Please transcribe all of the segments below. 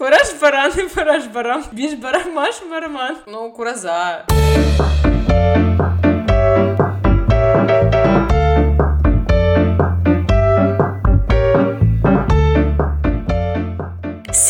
Кураж баран и параш барам. Биш барам маш бараман. Ну, кураза.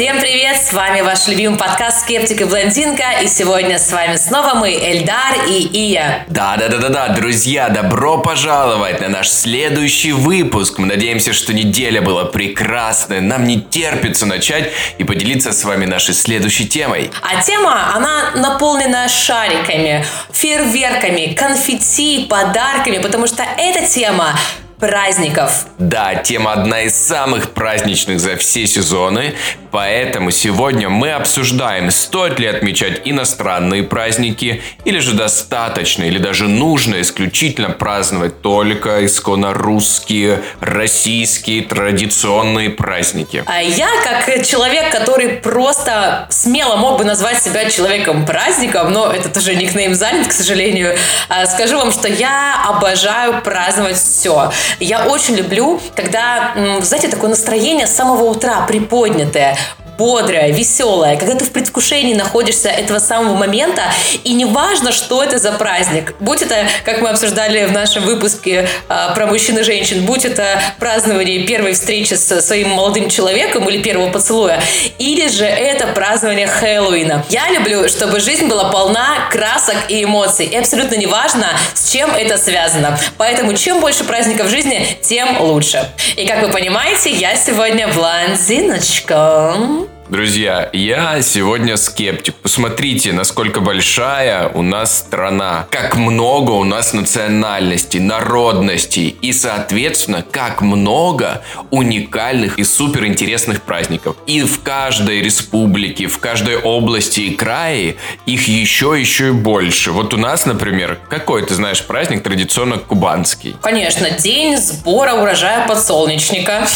Всем привет! С вами ваш любимый подкаст «Скептик и блондинка». И сегодня с вами снова мы, Эльдар и Ия. Да-да-да-да-да, друзья, добро пожаловать на наш следующий выпуск. Мы надеемся, что неделя была прекрасная. Нам не терпится начать и поделиться с вами нашей следующей темой. А тема, она наполнена шариками, фейерверками, конфетти, подарками, потому что эта тема праздников. Да, тема одна из самых праздничных за все сезоны, поэтому сегодня мы обсуждаем, стоит ли отмечать иностранные праздники, или же достаточно, или даже нужно исключительно праздновать только исконно русские, российские традиционные праздники. А я, как человек, который просто смело мог бы назвать себя человеком-праздником, но это тоже никнейм занят, к сожалению, а, скажу вам, что я обожаю праздновать все. Я очень люблю, когда, знаете, такое настроение с самого утра приподнятое, бодрая, веселая, когда ты в предвкушении находишься этого самого момента, и неважно, что это за праздник. Будь это, как мы обсуждали в нашем выпуске э, про мужчин и женщин, будь это празднование первой встречи со своим молодым человеком или первого поцелуя, или же это празднование Хэллоуина. Я люблю, чтобы жизнь была полна красок и эмоций, и абсолютно неважно, с чем это связано. Поэтому чем больше праздников в жизни, тем лучше. И как вы понимаете, я сегодня блондиночка. Друзья, я сегодня скептик. Посмотрите, насколько большая у нас страна. Как много у нас национальностей, народностей. И, соответственно, как много уникальных и суперинтересных праздников. И в каждой республике, в каждой области и крае их еще, еще и больше. Вот у нас, например, какой, ты знаешь, праздник традиционно кубанский? Конечно, день сбора урожая подсолнечника.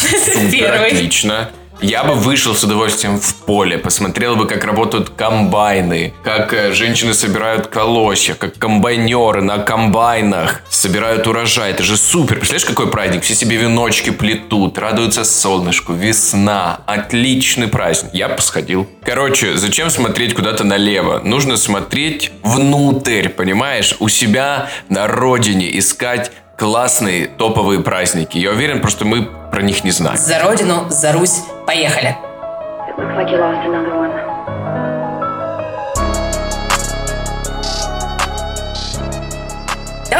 Первый. Отлично. Я бы вышел с удовольствием в поле, посмотрел бы, как работают комбайны, как э, женщины собирают колосья, как комбайнеры на комбайнах собирают урожай. Это же супер. Представляешь, какой праздник? Все себе веночки плетут, радуются солнышку, весна. Отличный праздник. Я бы сходил. Короче, зачем смотреть куда-то налево? Нужно смотреть внутрь, понимаешь? У себя на родине искать классные топовые праздники. Я уверен, просто мы про них не знаем. За родину, за Русь. Поехали.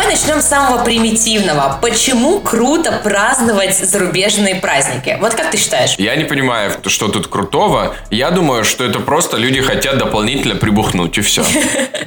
Давай начнем с самого примитивного. Почему круто праздновать зарубежные праздники? Вот как ты считаешь? Я не понимаю, что тут крутого. Я думаю, что это просто люди хотят дополнительно прибухнуть, и все.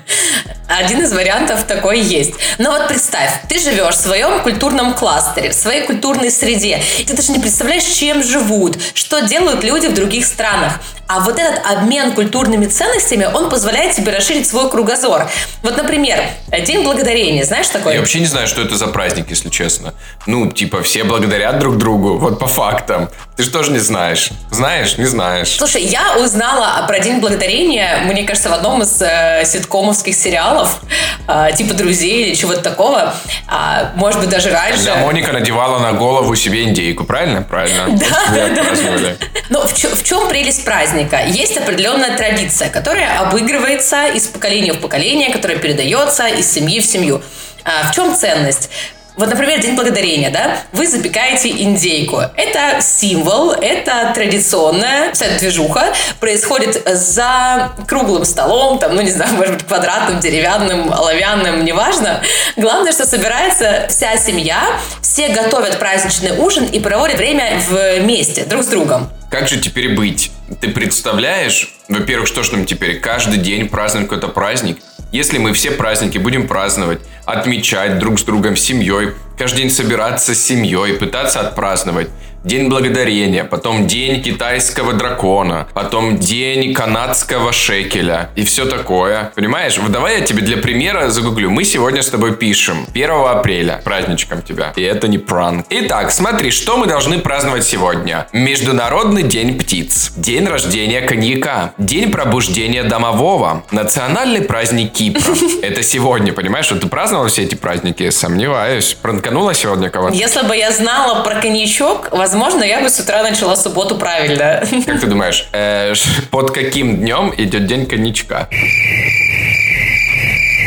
Один из вариантов такой есть. Но вот представь, ты живешь в своем культурном кластере, в своей культурной среде. Ты даже не представляешь, чем живут, что делают люди в других странах. А вот этот обмен культурными ценностями, он позволяет тебе расширить свой кругозор. Вот, например, День Благодарения, знаешь такой? Я вообще не знаю, что это за праздник, если честно. Ну, типа, все благодарят друг другу, вот по фактам. Ты же тоже не знаешь. Знаешь, не знаешь. Слушай, я узнала про День Благодарения, мне кажется, в одном из э, ситкомовских сериалов, э, типа «Друзей» или чего-то такого. А, может быть, даже раньше. Когда Моника надевала на голову себе индейку, правильно? Правильно. Да, да, да. Но в, в чем прелесть праздника? Есть определенная традиция, которая обыгрывается из поколения в поколение, которая передается из семьи в семью. А в чем ценность? Вот, например, День Благодарения, да? Вы запекаете индейку. Это символ, это традиционная вся движуха. Происходит за круглым столом, там, ну, не знаю, может быть, квадратным, деревянным, оловянным, неважно. Главное, что собирается вся семья, все готовят праздничный ужин и проводят время вместе, друг с другом. Как же теперь быть? Ты представляешь, во-первых, что ж нам теперь каждый день праздновать какой-то праздник? Если мы все праздники будем праздновать, отмечать друг с другом, с семьей, каждый день собираться с семьей, пытаться отпраздновать, День благодарения, потом День китайского дракона, потом День канадского шекеля и все такое. Понимаешь? Вот давай я тебе для примера загуглю. Мы сегодня с тобой пишем 1 апреля, праздничком тебя. И это не пранк. Итак, смотри, что мы должны праздновать сегодня. Международный день птиц, день рождения коньяка, день пробуждения домового, национальный праздник Кипра. Это сегодня, понимаешь? Что ты праздновала все эти праздники? Сомневаюсь. Пранканула сегодня кого-то? Если бы я знала про коньячок, Возможно, я бы с утра начала субботу правильно. Как ты думаешь, э, под каким днем идет день коньячка?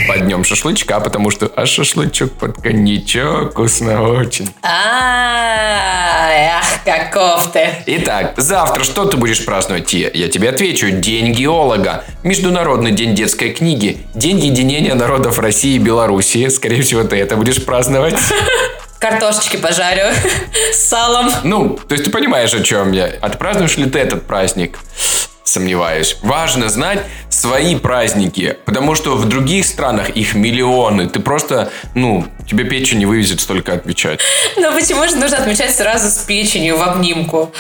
Под днем шашлычка, потому что а шашлычок под коньячок вкусно очень. А, ах, каков ты. Итак, завтра что ты будешь праздновать? Я тебе отвечу. День геолога. Международный день детской книги. День единения народов России и Белоруссии. Скорее всего, ты это будешь праздновать. Картошечки пожарю с салом. Ну, то есть ты понимаешь, о чем я. Отпразднуешь ли ты этот праздник? Сомневаюсь. Важно знать свои праздники, потому что в других странах их миллионы. Ты просто, ну, тебе печень не вывезет столько отмечать. Но почему же нужно отмечать сразу с печенью в обнимку?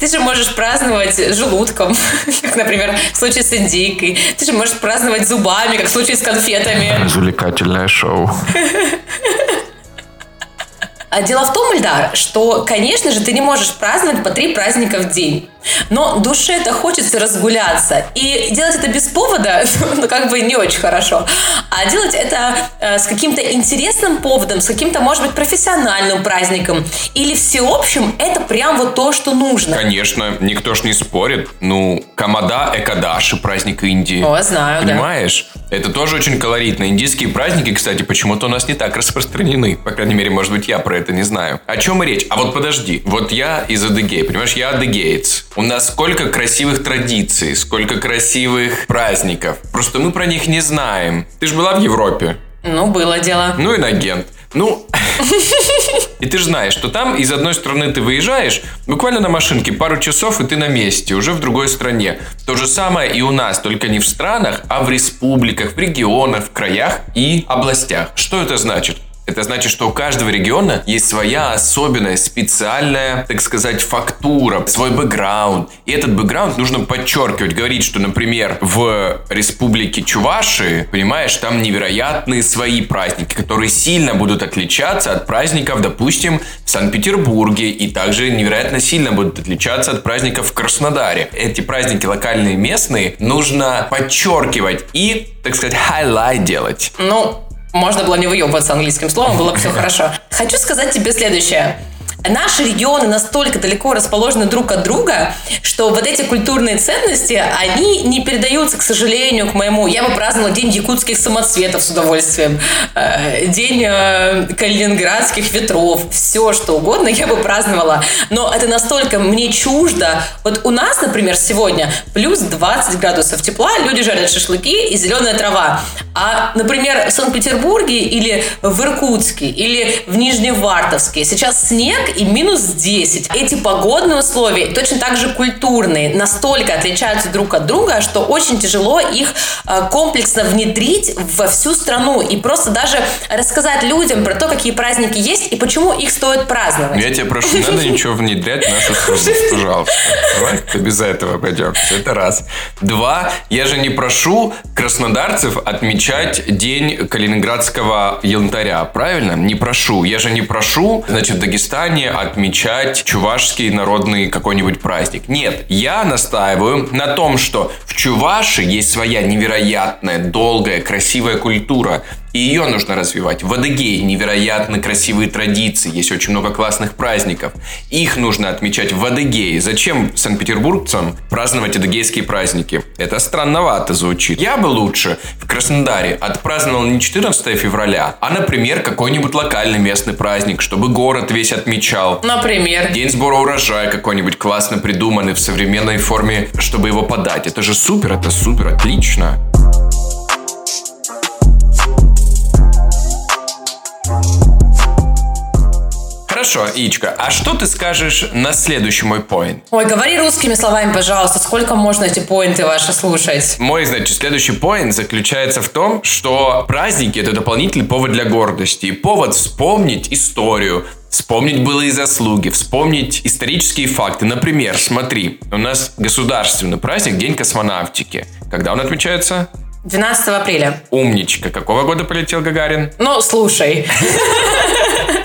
Ты же можешь праздновать желудком, как, например, в случае с индейкой. Ты же можешь праздновать зубами, как в случае с конфетами. Развлекательное шоу. Дело в том, Ильдар, что, конечно же, ты не можешь праздновать по три праздника в день. Но душе-то хочется разгуляться. И делать это без повода, ну, как бы не очень хорошо. А делать это э, с каким-то интересным поводом, с каким-то, может быть, профессиональным праздником или всеобщим, это прям вот то, что нужно. Конечно, никто ж не спорит. Ну, Камада Экадаши, праздник Индии. О, знаю, да. Понимаешь? Это тоже очень колоритно. Индийские праздники, кстати, почему-то у нас не так распространены. По крайней мере, может быть, я про это не знаю. О чем и речь? А вот подожди. Вот я из Адыгеи, понимаешь? Я адыгеец. У нас сколько красивых традиций, сколько красивых праздников. Просто мы про них не знаем. Ты же была в Европе. Ну, было дело. Ну, инагент. Ну, и ты же знаешь, что там из одной страны ты выезжаешь, буквально на машинке пару часов, и ты на месте, уже в другой стране. То же самое и у нас, только не в странах, а в республиках, в регионах, в краях и областях. Что это значит? Это значит, что у каждого региона есть своя особенная, специальная, так сказать, фактура, свой бэкграунд. И этот бэкграунд нужно подчеркивать, говорить, что, например, в республике Чуваши, понимаешь, там невероятные свои праздники, которые сильно будут отличаться от праздников, допустим, в Санкт-Петербурге, и также невероятно сильно будут отличаться от праздников в Краснодаре. Эти праздники локальные, местные, нужно подчеркивать и, так сказать, highlight делать. Ну, можно было не выебываться английским словом, было бы все хорошо. Хочу сказать тебе следующее. Наши регионы настолько далеко расположены друг от друга, что вот эти культурные ценности, они не передаются, к сожалению, к моему. Я бы праздновала День якутских самоцветов с удовольствием, э, День э, калининградских ветров, все что угодно я бы праздновала. Но это настолько мне чуждо. Вот у нас, например, сегодня плюс 20 градусов тепла, люди жарят шашлыки и зеленая трава. А, например, в Санкт-Петербурге или в Иркутске или в Нижневартовске сейчас снег и минус 10. Эти погодные условия, точно так же культурные, настолько отличаются друг от друга, что очень тяжело их э, комплексно внедрить во всю страну и просто даже рассказать людям про то, какие праздники есть и почему их стоит праздновать. Я тебя прошу, не надо ничего внедрять в нашу страну, пожалуйста. Давай без этого обойдемся. Это раз. Два, я же не прошу краснодарцев отмечать День калининградского янтаря, правильно? Не прошу. Я же не прошу, значит, в Дагестане отмечать чувашский народный какой-нибудь праздник. Нет, я настаиваю на том, что в Чуваши есть своя невероятная, долгая, красивая культура. И ее нужно развивать. В Адыгее невероятно красивые традиции, есть очень много классных праздников. Их нужно отмечать в Адыгее. Зачем санкт-петербургцам праздновать адыгейские праздники? Это странновато звучит. Я бы лучше в Краснодаре отпраздновал не 14 февраля, а, например, какой-нибудь локальный местный праздник, чтобы город весь отмечал. Например. День сбора урожая какой-нибудь классно придуманный в современной форме, чтобы его подать. Это же супер, это супер, отлично. Хорошо, Ичка, а что ты скажешь на следующий мой поинт? Ой, говори русскими словами, пожалуйста. Сколько можно эти поинты ваши слушать? Мой, значит, следующий поинт заключается в том, что праздники – это дополнительный повод для гордости. И повод вспомнить историю, Вспомнить былые заслуги, вспомнить исторические факты. Например, смотри, у нас государственный праздник День космонавтики. Когда он отмечается? 12 апреля. Умничка. Какого года полетел Гагарин? Ну, слушай.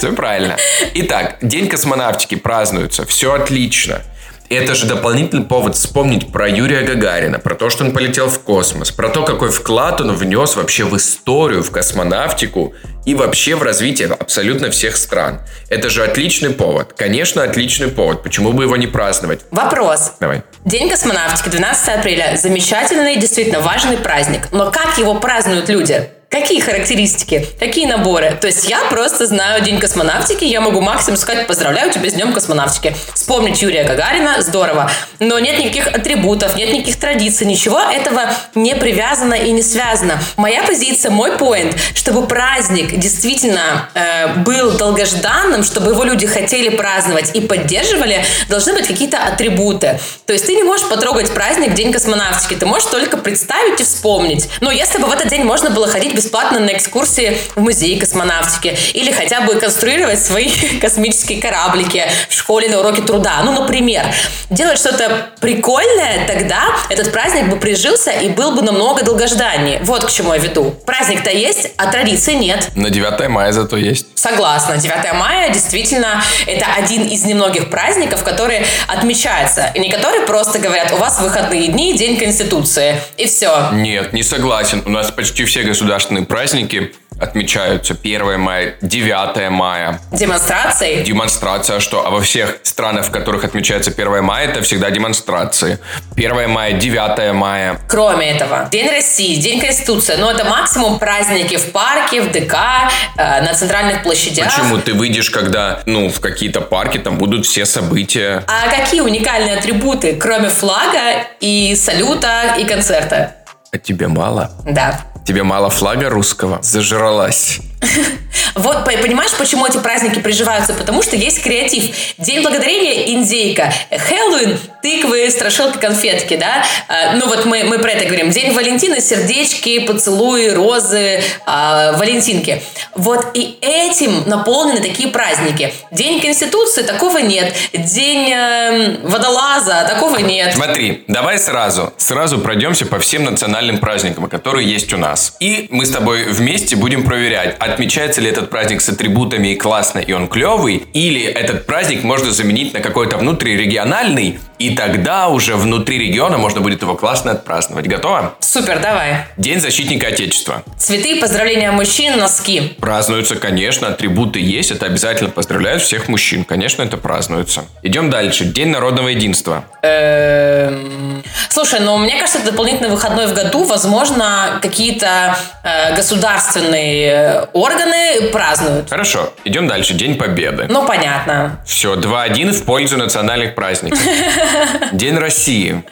Все правильно. Итак, День космонавтики празднуется. Все отлично. Это же дополнительный повод вспомнить про Юрия Гагарина, про то, что он полетел в космос, про то, какой вклад он внес вообще в историю, в космонавтику и вообще в развитие абсолютно всех стран. Это же отличный повод. Конечно, отличный повод. Почему бы его не праздновать? Вопрос. Давай. День космонавтики, 12 апреля. Замечательный, действительно важный праздник. Но как его празднуют люди? Какие характеристики? Какие наборы? То есть я просто знаю День космонавтики, я могу максимум сказать «Поздравляю тебя с Днем космонавтики». Вспомнить Юрия Гагарина – здорово. Но нет никаких атрибутов, нет никаких традиций, ничего этого не привязано и не связано. Моя позиция, мой поинт, чтобы праздник действительно э, был долгожданным, чтобы его люди хотели праздновать и поддерживали, должны быть какие-то атрибуты. То есть ты не можешь потрогать праздник День космонавтики, ты можешь только представить и вспомнить. Но если бы в этот день можно было ходить бесплатно на экскурсии в музей космонавтики или хотя бы конструировать свои космические кораблики в школе на уроке труда. Ну, например, делать что-то прикольное, тогда этот праздник бы прижился и был бы намного долгожданнее. Вот к чему я веду. Праздник-то есть, а традиции нет. На 9 мая зато есть. Согласна. 9 мая действительно это один из немногих праздников, которые отмечаются. И не которые просто говорят, у вас выходные дни, День Конституции. И все. Нет, не согласен. У нас почти все государственные праздники отмечаются 1 мая, 9 мая. Демонстрации? Демонстрация, что? А во всех странах, в которых отмечается 1 мая, это всегда демонстрации. 1 мая, 9 мая. Кроме этого, День России, День Конституции, но это максимум праздники в парке, в ДК, э, на центральных площадях. Почему? Ты выйдешь, когда, ну, в какие-то парки, там будут все события. А какие уникальные атрибуты, кроме флага и салюта и концерта? А тебе мало? Да. Тебе мало флага русского? Зажралась. Вот, понимаешь, почему эти праздники приживаются? Потому что есть креатив. День благодарения – индейка. Хэллоуин – тыквы, страшилки, конфетки, да? А, ну вот мы, мы про это говорим. День Валентина – сердечки, поцелуи, розы, а, валентинки. Вот и этим наполнены такие праздники. День Конституции – такого нет. День э, водолаза – такого нет. Смотри, давай сразу, сразу пройдемся по всем национальным праздникам, которые есть у нас. И мы с тобой вместе будем проверять, отмечается ли этот праздник с атрибутами и классно, и он клевый, или этот праздник можно заменить на какой-то внутрирегиональный, и тогда уже внутри региона можно будет его классно отпраздновать. Готово? Супер, давай. День защитника Отечества. Цветы, поздравления мужчин, носки. Празднуются, конечно, атрибуты есть, это обязательно поздравляют всех мужчин. Конечно, это празднуется. Идем дальше. День народного единства. Эм, слушай, ну мне кажется, это дополнительный выходной в году. Возможно, какие-то э, государственные органы празднуют. Хорошо, идем дальше. День Победы. Ну, понятно. Все, 2-1 в пользу национальных праздников. День России.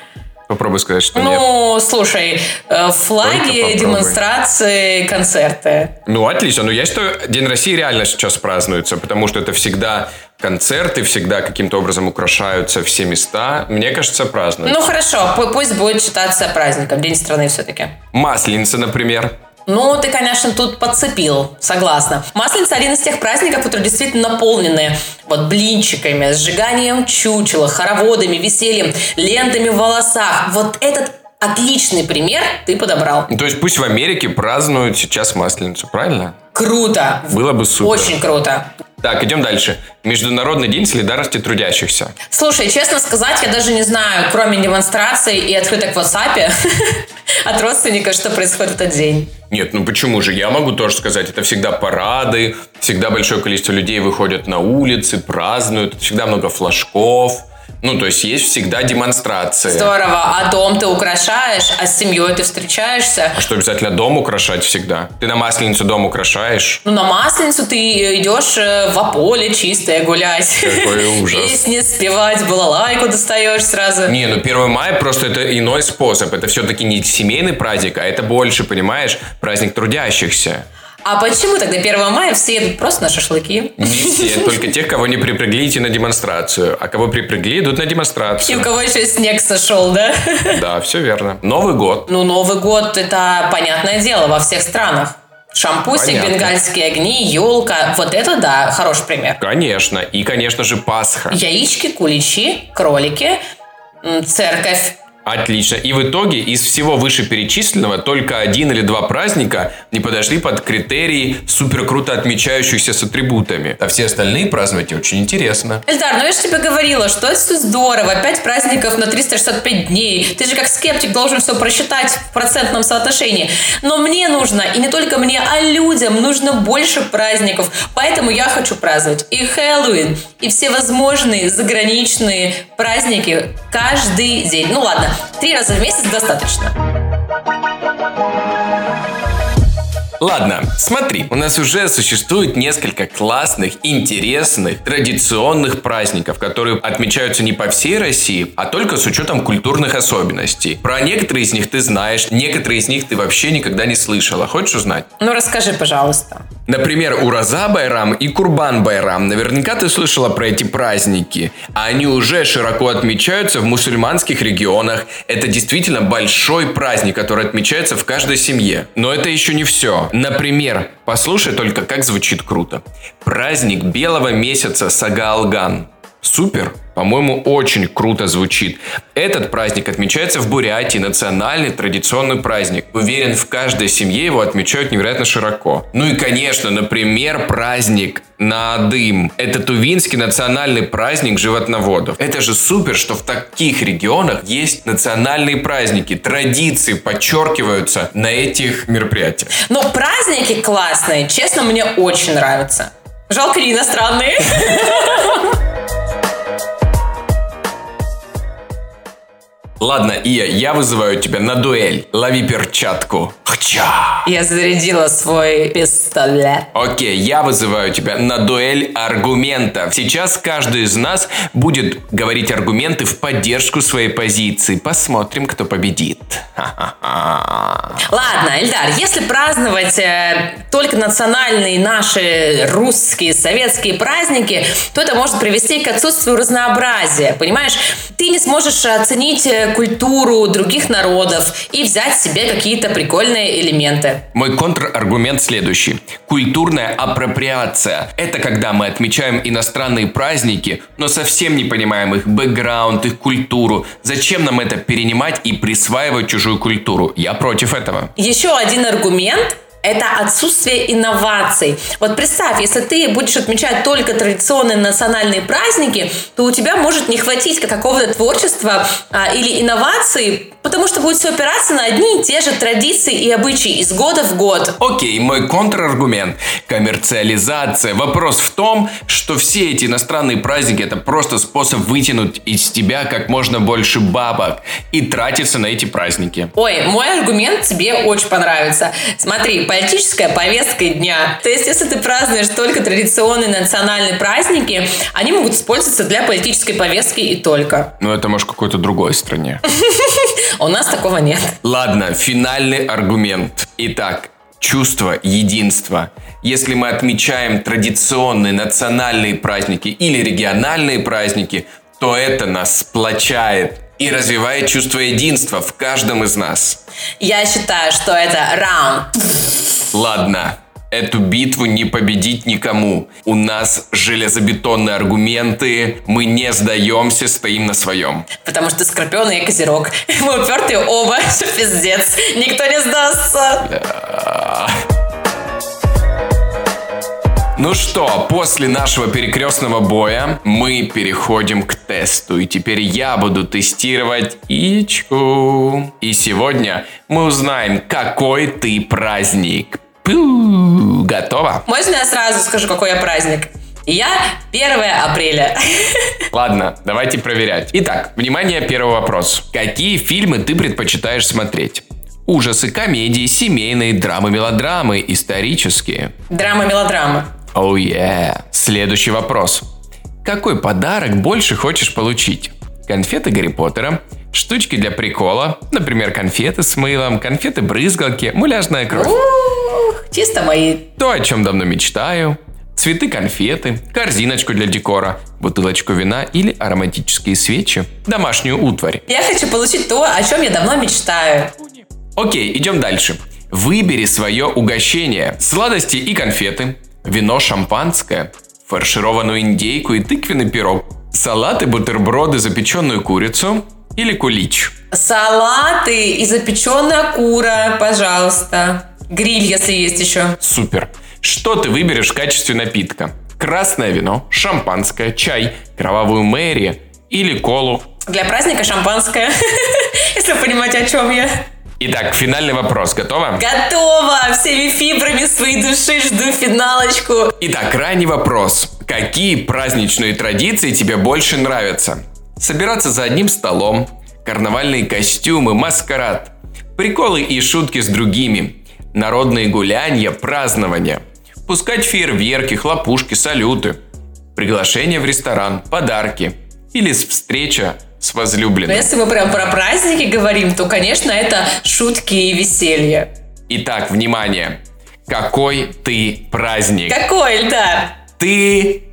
Попробуй сказать, что нет. Ну, слушай, э, флаги, демонстрации, концерты. Ну, отлично. Но я считаю, День России реально сейчас празднуется, потому что это всегда концерты, всегда каким-то образом украшаются все места. Мне кажется, празднуют. Ну, хорошо, пу- пусть будет считаться праздником, День страны все-таки. Масленица, например. Ну, ты, конечно, тут подцепил, согласна. Масленица один из тех праздников, которые действительно наполнены вот блинчиками, сжиганием чучела, хороводами, весельем, лентами в волосах. Вот этот отличный пример ты подобрал. Ну, То есть пусть в Америке празднуют сейчас Масленицу, правильно? Круто. Было бы супер. Очень круто. Так, идем дальше. Международный день солидарности трудящихся. Слушай, честно сказать, я даже не знаю, кроме демонстраций и открыток в WhatsApp от родственников, что происходит этот день. Нет, ну почему же? Я могу тоже сказать, это всегда парады, всегда большое количество людей выходят на улицы, празднуют, всегда много флажков. Ну, то есть есть всегда демонстрации. Здорово. А дом ты украшаешь, а с семьей ты встречаешься. А что, обязательно дом украшать всегда? Ты на Масленицу дом украшаешь? Ну, на Масленицу ты идешь э, в поле чистое гулять. Какой ужас. Песни спевать, балалайку достаешь сразу. Не, ну 1 мая просто это иной способ. Это все-таки не семейный праздник, а это больше, понимаешь, праздник трудящихся. А почему тогда 1 мая все едут просто на шашлыки? Не все, только тех, кого не припрягли идти на демонстрацию. А кого припрягли, идут на И у демонстрацию. кого еще снег сошел, да? Да, все верно. Новый год. Ну, Новый год – это понятное дело во всех странах. Шампусик, Понятно. бенгальские огни, елка. Вот это да, хороший пример. Конечно. И, конечно же, Пасха. Яички, куличи, кролики, церковь, Отлично. И в итоге из всего вышеперечисленного только один или два праздника не подошли под критерии супер круто отмечающихся с атрибутами. А все остальные праздновать очень интересно. Эльдар, ну я же тебе говорила, что это все здорово. Пять праздников на 365 дней. Ты же как скептик должен все просчитать в процентном соотношении. Но мне нужно, и не только мне, а людям нужно больше праздников. Поэтому я хочу праздновать и Хэллоуин, и все возможные заграничные праздники каждый день. Ну ладно, Три раза в месяц достаточно. Ладно, смотри, у нас уже существует несколько классных, интересных, традиционных праздников, которые отмечаются не по всей России, а только с учетом культурных особенностей. Про некоторые из них ты знаешь, некоторые из них ты вообще никогда не слышала. Хочешь узнать? Ну, расскажи, пожалуйста. Например, Ураза Байрам и Курбан Байрам. Наверняка ты слышала про эти праздники. Они уже широко отмечаются в мусульманских регионах. Это действительно большой праздник, который отмечается в каждой семье. Но это еще не все. Например, послушай только, как звучит круто. Праздник белого месяца Сагаалган. Супер! По-моему, очень круто звучит. Этот праздник отмечается в Бурятии, национальный традиционный праздник. Уверен, в каждой семье его отмечают невероятно широко. Ну и, конечно, например, праздник на дым. Это Тувинский национальный праздник животноводов. Это же супер, что в таких регионах есть национальные праздники, традиции подчеркиваются на этих мероприятиях. Но праздники классные, честно, мне очень нравятся. Жалко не иностранные. Ладно, Ия, я вызываю тебя на дуэль. Лови перчатку. Хча. Я зарядила свой пистолет. Окей, я вызываю тебя на дуэль аргументов. Сейчас каждый из нас будет говорить аргументы в поддержку своей позиции. Посмотрим, кто победит. Ладно, Эльдар, если праздновать э, только национальные наши русские, советские праздники, то это может привести к отсутствию разнообразия. Понимаешь, ты не сможешь оценить э, культуру других народов и взять себе какие-то прикольные элементы. Мой контраргумент следующий. Культурная апроприация – это когда мы отмечаем иностранные праздники, но совсем не понимаем их бэкграунд, их культуру. Зачем нам это перенимать и присваивать чужую культуру? Я против этого. Еще один аргумент это отсутствие инноваций. Вот представь, если ты будешь отмечать только традиционные национальные праздники, то у тебя может не хватить какого-то творчества а, или инноваций, потому что будет все опираться на одни и те же традиции и обычаи из года в год. Окей, мой контраргумент. Коммерциализация. Вопрос в том, что все эти иностранные праздники это просто способ вытянуть из тебя как можно больше бабок и тратиться на эти праздники. Ой, мой аргумент тебе очень понравится. Смотри, политическая повестка дня. То есть, если ты празднуешь только традиционные национальные праздники, они могут использоваться для политической повестки и только. Ну, это может какой-то другой стране. У нас такого нет. Ладно, финальный аргумент. Итак, чувство единства. Если мы отмечаем традиционные национальные праздники или региональные праздники, то это нас сплочает и развивает чувство единства в каждом из нас. Я считаю, что это раунд. Ладно, эту битву не победить никому. У нас железобетонные аргументы, мы не сдаемся, стоим на своем. Потому что Скорпион и Козерог. Мы упертые оба, пиздец. Никто не сдастся. Да. Ну что, после нашего перекрестного боя мы переходим к тесту. И теперь я буду тестировать Ичку. И сегодня мы узнаем, какой ты праздник. Пу, готово? Можно я сразу скажу, какой я праздник? Я 1 апреля. Ладно, давайте проверять. Итак, внимание, первый вопрос. Какие фильмы ты предпочитаешь смотреть? Ужасы, комедии, семейные, драмы, мелодрамы, исторические. Драма-мелодрама. Оу, oh yeah. Следующий вопрос. Какой подарок больше хочешь получить? Конфеты Гарри Поттера, штучки для прикола, например, конфеты с мылом, конфеты-брызгалки, муляжная кровь. Ух, чисто мои. То, о чем давно мечтаю. Цветы-конфеты, корзиночку для декора, бутылочку вина или ароматические свечи, домашнюю утварь. Я хочу получить то, о чем я давно мечтаю. Окей, идем дальше. Выбери свое угощение. Сладости и конфеты, вино шампанское, фаршированную индейку и тыквенный пирог, салаты, бутерброды, запеченную курицу или кулич? Салаты и запеченная кура, пожалуйста. Гриль, если есть еще. Супер. Что ты выберешь в качестве напитка? Красное вино, шампанское, чай, кровавую Мэри или колу? Для праздника шампанское, если вы понимаете, о чем я. Итак, финальный вопрос. Готова? Готово! Всеми фибрами своей души жду финалочку. Итак, ранний вопрос. Какие праздничные традиции тебе больше нравятся? Собираться за одним столом, карнавальные костюмы, маскарад, приколы и шутки с другими, народные гулянья, празднования, пускать фейерверки, хлопушки, салюты, приглашение в ресторан, подарки или встреча с Но возлюбленным. если мы прям про праздники говорим, то, конечно, это шутки и веселье. Итак, внимание. Какой ты праздник? Какой, Эльдар? Ты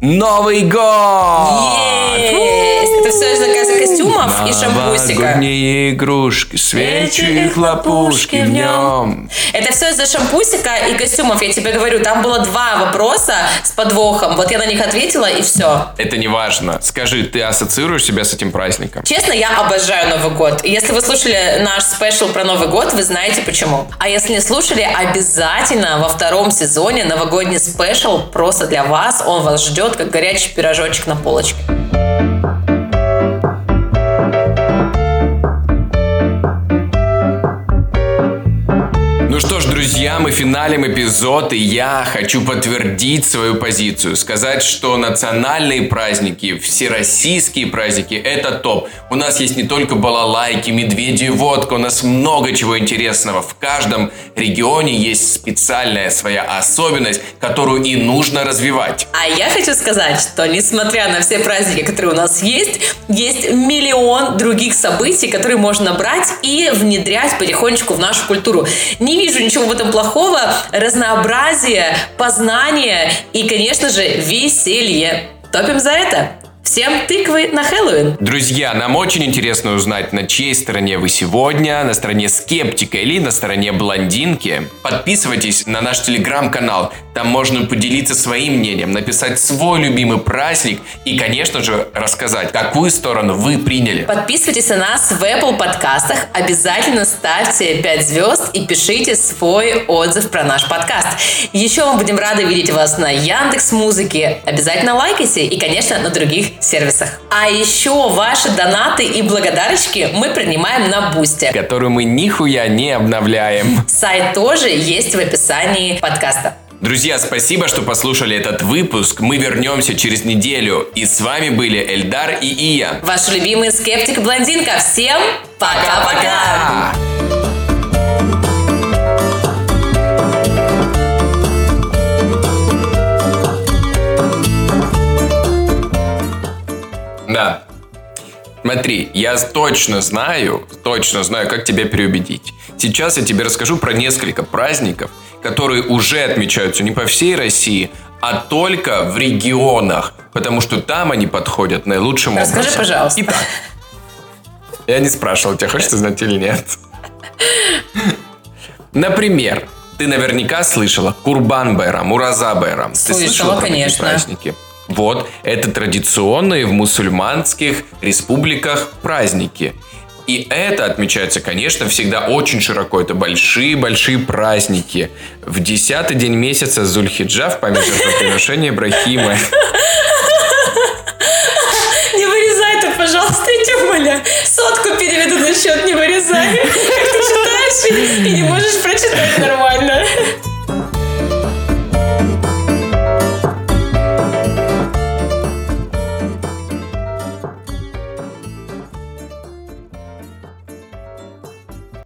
Новый год! Есть! Это все из костюмов и шампусика. Новогодние игрушки, свечи и хлопушки в нем. Это все из-за шампусика и костюмов. Я тебе говорю, там было два вопроса с подвохом. Вот я на них ответила, и все. Это не важно. Скажи, ты ассоциируешь себя с этим праздником? Честно, я обожаю Новый год. Если вы слушали наш special про Новый год, вы знаете почему. А если не слушали, обязательно во втором сезоне новогодний special просто для вас. Он вас ждет, как горячий пирожочек на полочке. Мы финалим эпизод, и я хочу подтвердить свою позицию. Сказать, что национальные праздники, всероссийские праздники – это топ. У нас есть не только балалайки, медведи, водка, у нас много чего интересного. В каждом регионе есть специальная своя особенность, которую и нужно развивать. А я хочу сказать, что несмотря на все праздники, которые у нас есть, есть миллион других событий, которые можно брать и внедрять потихонечку в нашу культуру. Не вижу ничего в этом плохого. Разнообразие, познание и, конечно же, веселье. Топим за это. Всем тыквы на Хэллоуин. Друзья, нам очень интересно узнать, на чьей стороне вы сегодня, на стороне скептика или на стороне блондинки. Подписывайтесь на наш телеграм-канал, там можно поделиться своим мнением, написать свой любимый праздник и, конечно же, рассказать, какую сторону вы приняли. Подписывайтесь на нас в Apple подкастах, обязательно ставьте 5 звезд и пишите свой отзыв про наш подкаст. Еще мы будем рады видеть вас на Яндекс Музыке. Обязательно лайкайте и, конечно, на других сервисах. А еще ваши донаты и благодарочки мы принимаем на Бусте. которую мы нихуя не обновляем. Сайт тоже есть в описании подкаста. Друзья, спасибо, что послушали этот выпуск. Мы вернемся через неделю. И с вами были Эльдар и Ия. Ваш любимый скептик-блондинка. Всем пока-пока! Смотри, я точно знаю, точно знаю, как тебя переубедить. Сейчас я тебе расскажу про несколько праздников, которые уже отмечаются не по всей России, а только в регионах, потому что там они подходят наилучшим Расскажи, образом. пожалуйста. Итак, я не спрашивал, тебя хочется знать или нет. Например, ты наверняка слышала Курбан Байрам, Ураза Байрам. Ты Слышала, слышала про конечно. праздники? Вот, это традиционные в мусульманских республиках праздники. И это отмечается, конечно, всегда очень широко. Это большие-большие праздники. В десятый день месяца Зульхиджа в память жертвоприношения Ибрахима. Не вырезай это, пожалуйста, я тебя умоляю. Сотку переведу на счет, не вырезай. Как ты читаешь и не можешь прочитать нормально.